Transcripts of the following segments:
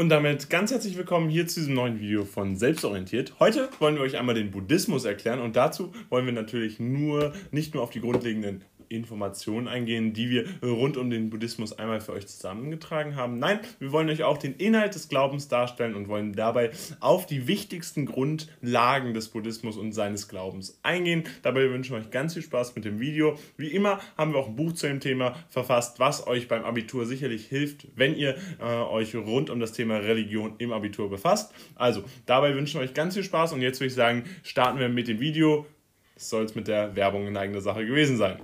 Und damit ganz herzlich willkommen hier zu diesem neuen Video von Selbstorientiert. Heute wollen wir euch einmal den Buddhismus erklären und dazu wollen wir natürlich nur nicht nur auf die grundlegenden Informationen eingehen, die wir rund um den Buddhismus einmal für euch zusammengetragen haben. Nein, wir wollen euch auch den Inhalt des Glaubens darstellen und wollen dabei auf die wichtigsten Grundlagen des Buddhismus und seines Glaubens eingehen. Dabei wünschen wir euch ganz viel Spaß mit dem Video. Wie immer haben wir auch ein Buch zu dem Thema verfasst, was euch beim Abitur sicherlich hilft, wenn ihr äh, euch rund um das Thema Religion im Abitur befasst. Also, dabei wünschen wir euch ganz viel Spaß und jetzt würde ich sagen, starten wir mit dem Video. Das soll es mit der Werbung in eigener Sache gewesen sein.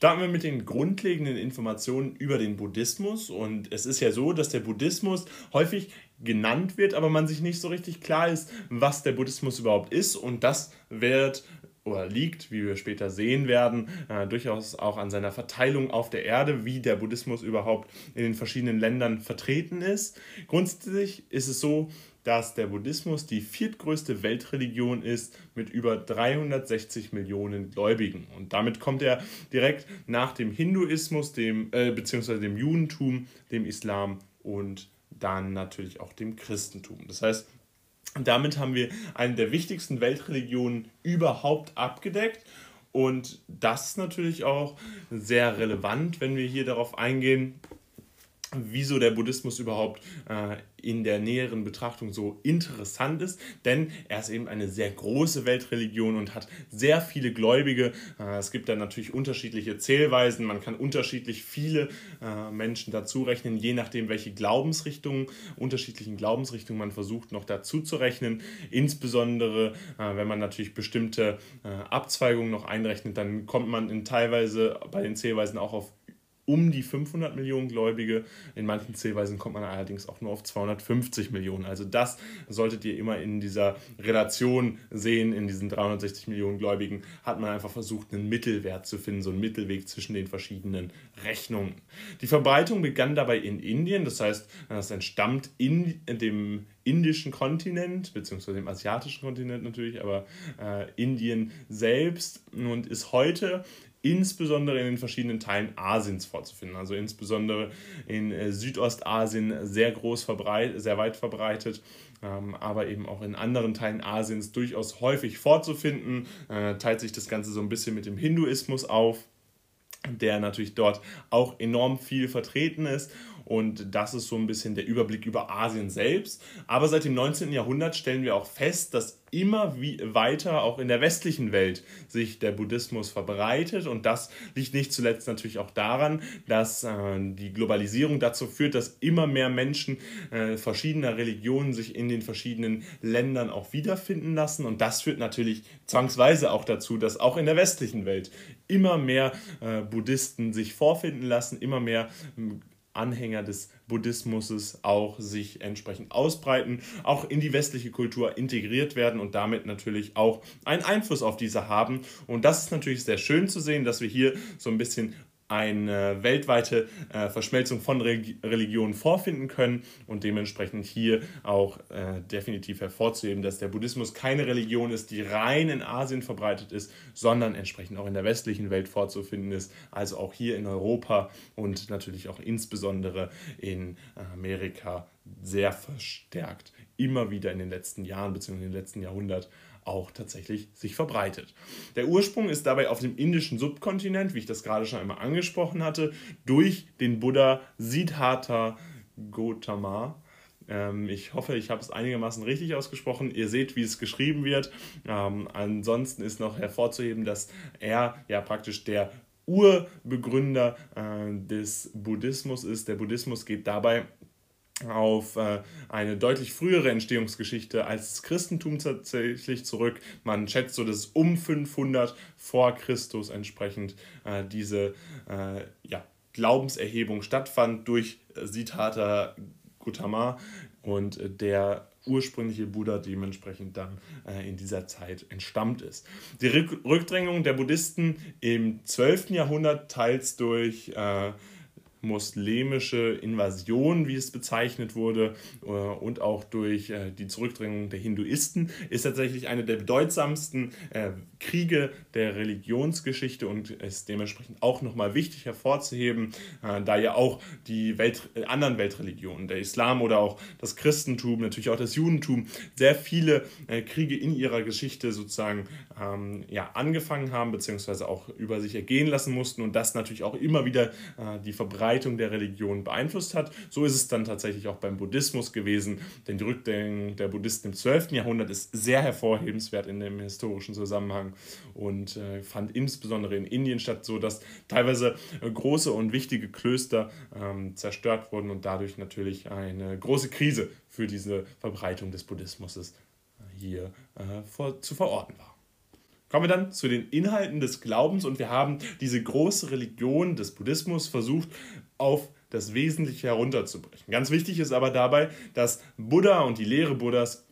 Starten wir mit den grundlegenden Informationen über den Buddhismus. Und es ist ja so, dass der Buddhismus häufig genannt wird, aber man sich nicht so richtig klar ist, was der Buddhismus überhaupt ist. Und das wird oder liegt, wie wir später sehen werden, äh, durchaus auch an seiner Verteilung auf der Erde, wie der Buddhismus überhaupt in den verschiedenen Ländern vertreten ist. Grundsätzlich ist es so, dass der Buddhismus die viertgrößte Weltreligion ist mit über 360 Millionen Gläubigen. Und damit kommt er direkt nach dem Hinduismus, dem, äh, beziehungsweise dem Judentum, dem Islam und dann natürlich auch dem Christentum. Das heißt, damit haben wir eine der wichtigsten Weltreligionen überhaupt abgedeckt. Und das ist natürlich auch sehr relevant, wenn wir hier darauf eingehen, wieso der Buddhismus überhaupt äh, in der näheren Betrachtung so interessant ist, denn er ist eben eine sehr große Weltreligion und hat sehr viele Gläubige. Äh, es gibt da natürlich unterschiedliche Zählweisen, man kann unterschiedlich viele äh, Menschen dazu rechnen, je nachdem, welche Glaubensrichtungen, unterschiedlichen Glaubensrichtungen man versucht noch dazu zu rechnen. Insbesondere, äh, wenn man natürlich bestimmte äh, Abzweigungen noch einrechnet, dann kommt man in teilweise bei den Zählweisen auch auf um die 500 Millionen Gläubige. In manchen Zählweisen kommt man allerdings auch nur auf 250 Millionen. Also das solltet ihr immer in dieser Relation sehen. In diesen 360 Millionen Gläubigen hat man einfach versucht, einen Mittelwert zu finden, so einen Mittelweg zwischen den verschiedenen Rechnungen. Die Verbreitung begann dabei in Indien, das heißt, es entstammt in dem indischen Kontinent, beziehungsweise dem asiatischen Kontinent natürlich, aber äh, Indien selbst und ist heute insbesondere in den verschiedenen Teilen Asiens vorzufinden. Also insbesondere in äh, Südostasien sehr groß verbreitet, sehr weit verbreitet, ähm, aber eben auch in anderen Teilen Asiens durchaus häufig vorzufinden. Äh, teilt sich das Ganze so ein bisschen mit dem Hinduismus auf der natürlich dort auch enorm viel vertreten ist. Und das ist so ein bisschen der Überblick über Asien selbst. Aber seit dem 19. Jahrhundert stellen wir auch fest, dass immer wie weiter auch in der westlichen Welt sich der Buddhismus verbreitet. Und das liegt nicht zuletzt natürlich auch daran, dass äh, die Globalisierung dazu führt, dass immer mehr Menschen äh, verschiedener Religionen sich in den verschiedenen Ländern auch wiederfinden lassen. Und das führt natürlich zwangsweise auch dazu, dass auch in der westlichen Welt immer mehr äh, Buddhisten sich vorfinden lassen, immer mehr Anhänger des Buddhismus auch sich entsprechend ausbreiten, auch in die westliche Kultur integriert werden und damit natürlich auch einen Einfluss auf diese haben. Und das ist natürlich sehr schön zu sehen, dass wir hier so ein bisschen eine weltweite äh, Verschmelzung von Re Religionen vorfinden können und dementsprechend hier auch äh, definitiv hervorzuheben, dass der Buddhismus keine Religion ist, die rein in Asien verbreitet ist, sondern entsprechend auch in der westlichen Welt vorzufinden ist, also auch hier in Europa und natürlich auch insbesondere in Amerika sehr verstärkt immer wieder in den letzten Jahren bzw. in den letzten Jahrhundert auch tatsächlich sich verbreitet. Der Ursprung ist dabei auf dem indischen Subkontinent, wie ich das gerade schon einmal angesprochen hatte, durch den Buddha Siddhartha Gautama. Ähm, ich hoffe, ich habe es einigermaßen richtig ausgesprochen. Ihr seht, wie es geschrieben wird. Ähm, ansonsten ist noch hervorzuheben, dass er ja praktisch der Urbegründer äh, des Buddhismus ist. Der Buddhismus geht dabei auf äh, eine deutlich frühere Entstehungsgeschichte als das Christentum tatsächlich zurück. Man schätzt so, dass um 500 vor Christus entsprechend äh, diese äh, ja, Glaubenserhebung stattfand durch Siddhartha Gautama und der ursprüngliche Buddha dementsprechend dann in dieser Zeit entstammt ist. Die Rückdrängung der Buddhisten im 12. Jahrhundert teils durch äh, muslimische Invasion, wie es bezeichnet wurde, äh, und auch durch äh, die Zurückdrängung der Hinduisten, ist tatsächlich eine der bedeutsamsten äh, Kriege der Religionsgeschichte und ist dementsprechend auch nochmal wichtig hervorzuheben, da ja auch die Welt, anderen Weltreligionen, der Islam oder auch das Christentum, natürlich auch das Judentum, sehr viele Kriege in ihrer Geschichte sozusagen ähm, ja, angefangen haben, beziehungsweise auch über sich ergehen lassen mussten und das natürlich auch immer wieder die Verbreitung Verbreitung der Religion beeinflusst hat. So ist es dann tatsächlich auch beim Buddhismus gewesen, denn die Rückdenken der Buddhisten im 12. Jahrhundert ist sehr hervorhebenswert in dem historischen Zusammenhang und äh, fand insbesondere in Indien statt, so dass teilweise äh, große und wichtige Klöster ähm, zerstört wurden und dadurch natürlich eine große Krise für diese Verbreitung des Buddhismus äh, hier äh, vor, zu verorten war. Kommen wir dann zu den Inhalten des Glaubens und wir haben diese große Religion des Buddhismus versucht auf das Wesentliche herunterzubrechen. Ganz wichtig ist aber dabei, dass Buddha und die Lehre Buddhas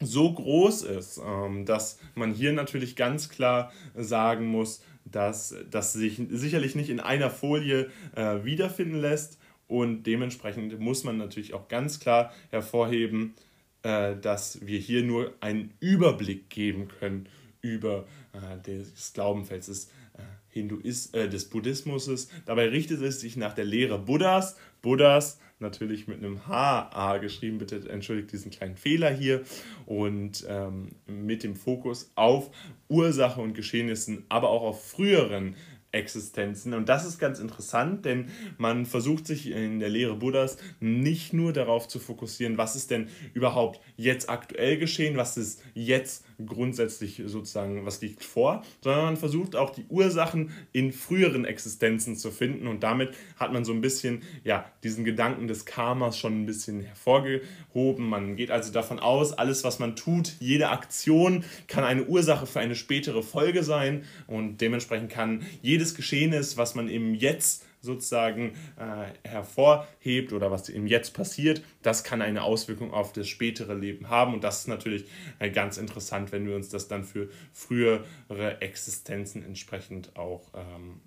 so groß ist, ähm, dass man hier natürlich ganz klar sagen muss, dass das sich sicherlich nicht in einer Folie äh, wiederfinden lässt und dementsprechend muss man natürlich auch ganz klar hervorheben, äh, dass wir hier nur einen Überblick geben können über äh, des Glaubenfelds des, äh, Hinduis, äh, des Buddhismus. Dabei richtet es sich nach der Lehre Buddhas. Buddhas natürlich mit einem H-A geschrieben, bitte entschuldigt diesen kleinen Fehler hier. Und ähm, mit dem Fokus auf Ursache und Geschehnissen, aber auch auf früheren Existenzen. Und das ist ganz interessant, denn man versucht sich in der Lehre Buddhas nicht nur darauf zu fokussieren, was ist denn überhaupt jetzt aktuell geschehen, was ist jetzt grundsätzlich sozusagen, was liegt vor, sondern man versucht auch die Ursachen in früheren Existenzen zu finden und damit hat man so ein bisschen ja, diesen Gedanken des Karmas schon ein bisschen hervorgehoben. Man geht also davon aus, alles was man tut, jede Aktion kann eine Ursache für eine spätere Folge sein und dementsprechend kann jedes Geschehnis, was man im Jetzt sozusagen äh, hervorhebt oder was ihm jetzt passiert, das kann eine Auswirkung auf das spätere Leben haben. Und das ist natürlich äh, ganz interessant, wenn wir uns das dann für frühere Existenzen entsprechend auch ähm,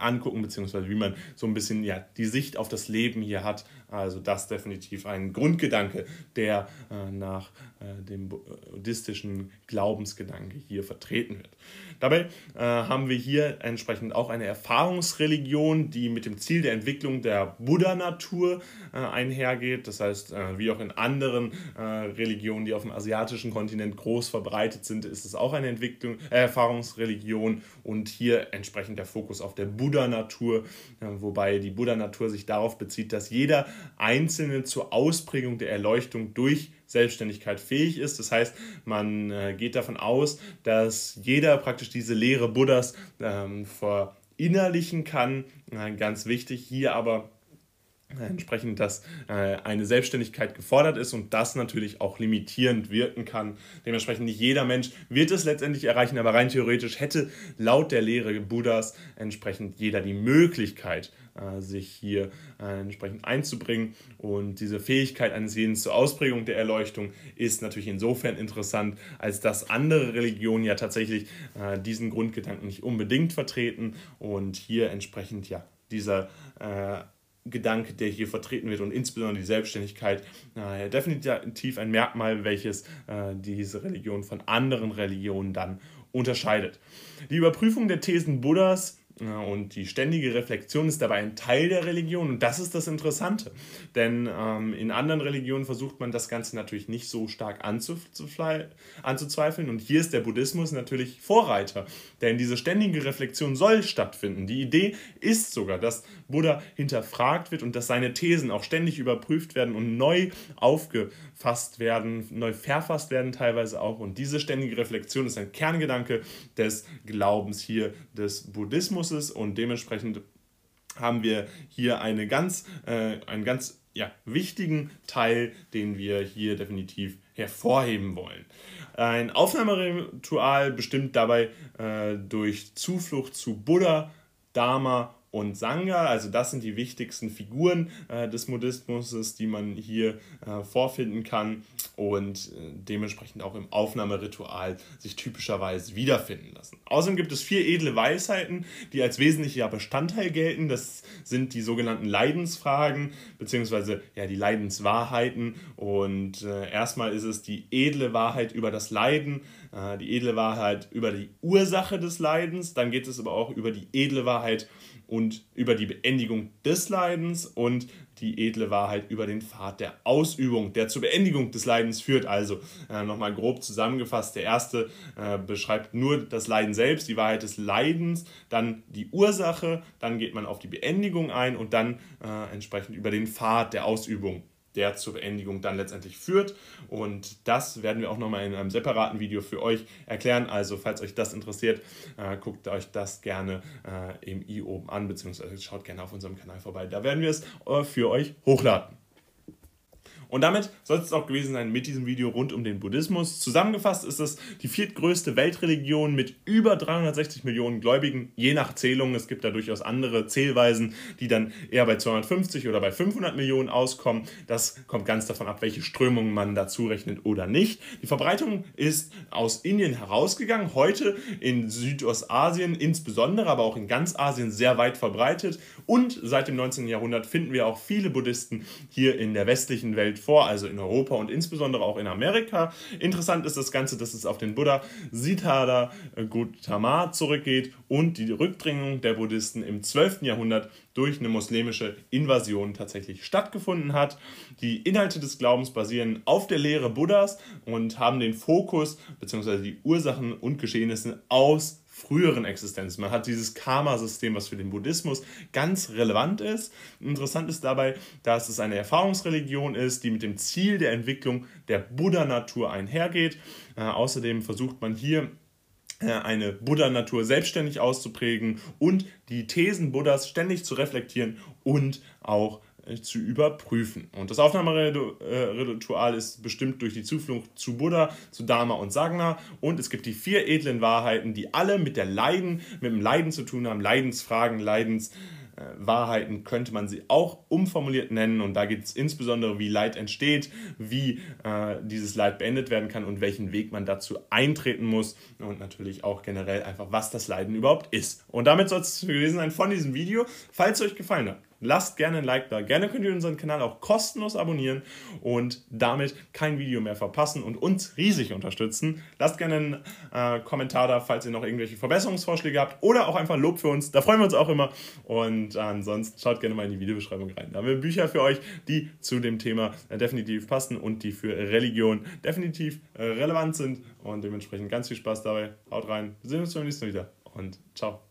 angucken, beziehungsweise wie man so ein bisschen ja, die Sicht auf das Leben hier hat. Also das definitiv ein Grundgedanke, der äh, nach äh, dem buddhistischen Glaubensgedanke hier vertreten wird. Dabei äh, haben wir hier entsprechend auch eine Erfahrungsreligion, die mit dem Ziel der Entwicklung der Buddha-Natur äh, einhergeht. Das heißt, äh, wie auch in anderen äh, Religionen, die auf dem asiatischen Kontinent groß verbreitet sind, ist es auch eine Entwicklung, Erfahrungsreligion und hier entsprechend der Fokus auf der Buddha-Natur, wobei die Buddha-Natur sich darauf bezieht, dass jeder Einzelne zur Ausprägung der Erleuchtung durch Selbstständigkeit fähig ist. Das heißt, man äh, geht davon aus, dass jeder praktisch diese Lehre Buddhas ähm, verinnerlichen kann. Äh, ganz wichtig hier aber entsprechend, dass äh, eine Selbstständigkeit gefordert ist und das natürlich auch limitierend wirken kann. Dementsprechend nicht jeder Mensch wird es letztendlich erreichen, aber rein theoretisch hätte laut der Lehre Buddhas entsprechend jeder die Möglichkeit, äh, sich hier äh, entsprechend einzubringen. Und diese Fähigkeit eines jeden zur Ausprägung der Erleuchtung ist natürlich insofern interessant, als dass andere Religionen ja tatsächlich diesen Grundgedanken nicht unbedingt vertreten und hier entsprechend ja dieser äh, Gedanke, der hier vertreten wird und insbesondere die Selbstständigkeit, äh, definitiv ein Merkmal, welches äh, diese Religion von anderen Religionen dann unterscheidet. Die Überprüfung der Thesen Buddhas und die ständige Reflexion ist dabei ein Teil der Religion und das ist das Interessante. Denn ähm, in anderen Religionen versucht man das Ganze natürlich nicht so stark anzuzweifeln und hier ist der Buddhismus natürlich Vorreiter. Denn diese ständige Reflexion soll stattfinden. Die Idee ist sogar, dass Buddha hinterfragt wird und dass seine Thesen auch ständig überprüft werden und neu aufgefasst werden, neu verfasst werden teilweise auch. Und diese ständige Reflexion ist ein Kerngedanke des Glaubens hier des Buddhismus ist und dementsprechend haben wir hier eine ganz, äh, einen ganz ja, wichtigen Teil, den wir hier definitiv hervorheben wollen. Ein Aufnahmeritual bestimmt dabei äh, durch Zuflucht zu Buddha, Dharma und Sangha. Also das sind die wichtigsten Figuren äh, des Buddhismus, die man hier äh, vorfinden kann und äh, dementsprechend auch im Aufnahmeritual sich typischerweise wiederfinden lassen. Außerdem gibt es vier edle Weisheiten, die als wesentlicher Bestandteil gelten. Das sind die sogenannten Leidensfragen beziehungsweise ja die Leidenswahrheiten. Und äh, erstmal ist es die edle Wahrheit über das Leiden, die edle Wahrheit über die Ursache des Leidens. Dann geht es aber auch über die edle Wahrheit und über die Beendigung des Leidens und die edle Wahrheit über den Pfad der Ausübung, der zur Beendigung des Leidens führt. Also äh, nochmal grob zusammengefasst, der erste äh, beschreibt nur das Leiden selbst, die Wahrheit des Leidens, dann die Ursache, dann geht man auf die Beendigung ein und dann äh, entsprechend über den Pfad der Ausübung der zur Beendigung dann letztendlich führt. Und das werden wir auch nochmal in einem separaten Video für euch erklären. Also falls euch das interessiert, äh, guckt euch das gerne äh, im i oben an, beziehungsweise schaut gerne auf unserem Kanal vorbei. Da werden wir es äh, für euch hochladen. Und damit soll es auch gewesen sein mit diesem Video rund um den Buddhismus. Zusammengefasst ist es die viertgrößte Weltreligion mit über 360 Millionen Gläubigen, je nach Zählung. Es gibt da durchaus andere Zählweisen, die dann eher bei 250 oder bei 500 Millionen auskommen. Das kommt ganz davon ab, welche Strömungen man dazu rechnet oder nicht. Die Verbreitung ist aus Indien herausgegangen, heute in Südostasien insbesondere, aber auch in ganz Asien sehr weit verbreitet. Und seit dem 19. Jahrhundert finden wir auch viele Buddhisten hier in der westlichen Welt vor, also in Europa und insbesondere auch in Amerika. Interessant ist das Ganze, dass es auf den Buddha Siddhartha Gautama zurückgeht und die Rückdrängung der Buddhisten im 12. Jahrhundert durch eine muslimische Invasion tatsächlich stattgefunden hat. Die Inhalte des Glaubens basieren auf der Lehre Buddhas und haben den Fokus bzw. die Ursachen und Geschehnisse aus früheren Existenzen. Man hat dieses Karma-System, was für den Buddhismus ganz relevant ist. Interessant ist dabei, dass es eine Erfahrungsreligion ist, die mit dem Ziel der Entwicklung der Buddha-Natur einhergeht. Äh, außerdem versucht man hier äh, eine Buddha-Natur selbstständig auszuprägen und die Thesen Buddhas ständig zu reflektieren und auch zu überprüfen. Und das Aufnahmeritual ist bestimmt durch die Zuflucht zu Buddha, zu Dharma und Sagna. Und es gibt die vier edlen Wahrheiten, die alle mit der Leiden, mit dem Leiden zu tun haben, Leidensfragen, Leidenswahrheiten könnte man sie auch umformuliert nennen. Und da geht es insbesondere, wie Leid entsteht, wie äh, dieses Leid beendet werden kann und welchen Weg man dazu eintreten muss. Und natürlich auch generell einfach, was das Leiden überhaupt ist. Und damit soll es gewesen sein von diesem Video. Falls es euch gefallen hat, Lasst gerne ein Like da. Gerne könnt ihr unseren Kanal auch kostenlos abonnieren und damit kein Video mehr verpassen und uns riesig unterstützen. Lasst gerne einen äh, Kommentar da, falls ihr noch irgendwelche Verbesserungsvorschläge habt oder auch einfach Lob für uns. Da freuen wir uns auch immer. Und ansonsten schaut gerne mal in die Videobeschreibung rein. Da haben wir Bücher für euch, die zu dem Thema äh, definitiv passen und die für Religion definitiv äh, relevant sind. Und dementsprechend ganz viel Spaß dabei. Haut rein. Wir sehen uns beim nächsten Mal wieder und ciao.